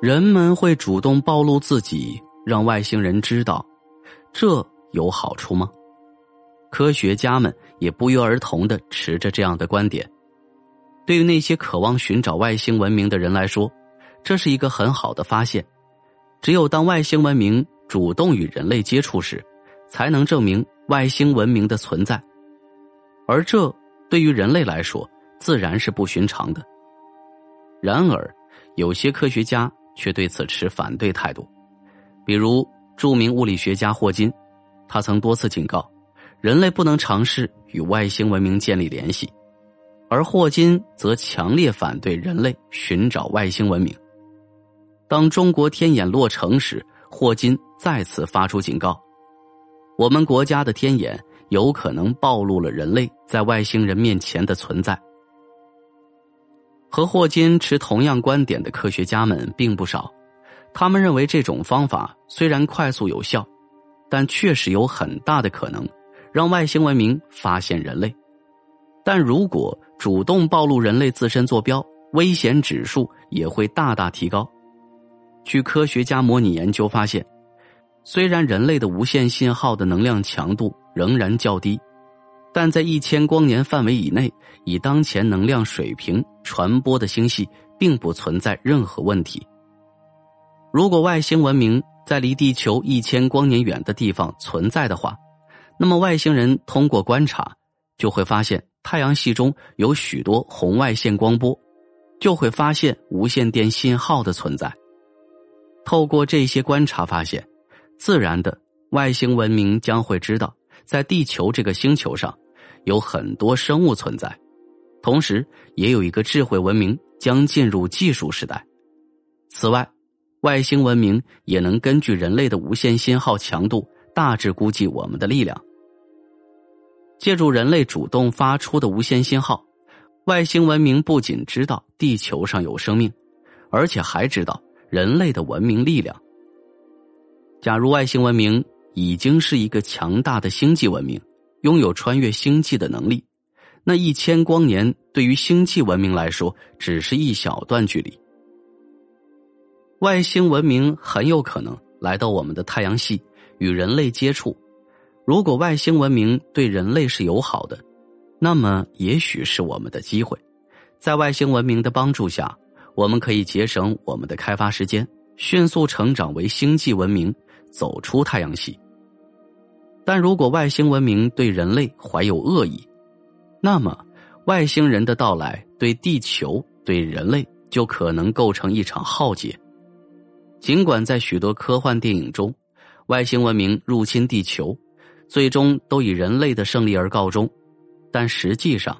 人们会主动暴露自己，让外星人知道，这有好处吗？科学家们也不约而同的持着这样的观点。对于那些渴望寻找外星文明的人来说，这是一个很好的发现。只有当外星文明主动与人类接触时，才能证明外星文明的存在。而这对于人类来说，自然是不寻常的。然而，有些科学家。却对此持反对态度，比如著名物理学家霍金，他曾多次警告人类不能尝试与外星文明建立联系，而霍金则强烈反对人类寻找外星文明。当中国天眼落成时，霍金再次发出警告：我们国家的天眼有可能暴露了人类在外星人面前的存在。和霍金持同样观点的科学家们并不少，他们认为这种方法虽然快速有效，但确实有很大的可能让外星文明发现人类。但如果主动暴露人类自身坐标，危险指数也会大大提高。据科学家模拟研究发现，虽然人类的无线信号的能量强度仍然较低。但在一千光年范围以内，以当前能量水平传播的星系并不存在任何问题。如果外星文明在离地球一千光年远的地方存在的话，那么外星人通过观察就会发现太阳系中有许多红外线光波，就会发现无线电信号的存在。透过这些观察发现，自然的外星文明将会知道。在地球这个星球上，有很多生物存在，同时也有一个智慧文明将进入技术时代。此外，外星文明也能根据人类的无线信号强度，大致估计我们的力量。借助人类主动发出的无线信号，外星文明不仅知道地球上有生命，而且还知道人类的文明力量。假如外星文明，已经是一个强大的星际文明，拥有穿越星际的能力。那一千光年对于星际文明来说，只是一小段距离。外星文明很有可能来到我们的太阳系，与人类接触。如果外星文明对人类是友好的，那么也许是我们的机会。在外星文明的帮助下，我们可以节省我们的开发时间，迅速成长为星际文明，走出太阳系。但如果外星文明对人类怀有恶意，那么外星人的到来对地球、对人类就可能构成一场浩劫。尽管在许多科幻电影中，外星文明入侵地球，最终都以人类的胜利而告终，但实际上，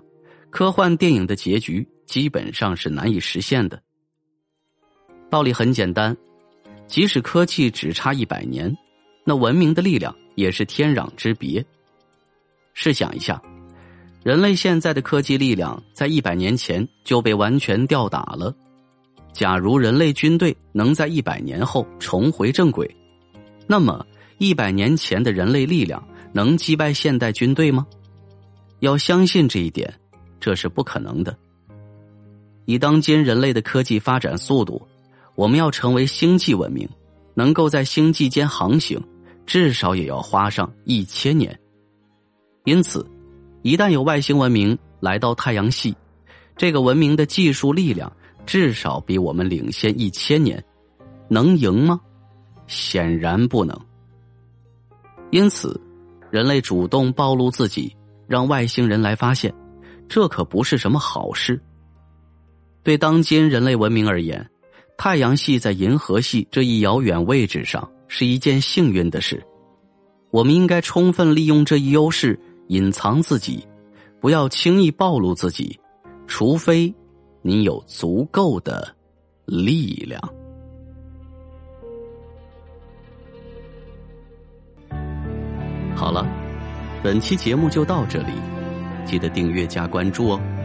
科幻电影的结局基本上是难以实现的。道理很简单，即使科技只差一百年，那文明的力量。也是天壤之别。试想一下，人类现在的科技力量在一百年前就被完全吊打了。假如人类军队能在一百年后重回正轨，那么一百年前的人类力量能击败现代军队吗？要相信这一点，这是不可能的。以当今人类的科技发展速度，我们要成为星际文明，能够在星际间航行。至少也要花上一千年，因此，一旦有外星文明来到太阳系，这个文明的技术力量至少比我们领先一千年，能赢吗？显然不能。因此，人类主动暴露自己，让外星人来发现，这可不是什么好事。对当今人类文明而言，太阳系在银河系这一遥远位置上。是一件幸运的事。我们应该充分利用这一优势隐藏自己不要轻易暴露自己除非你有足够的力量。好了本期节目就到这里记得订阅加关注哦。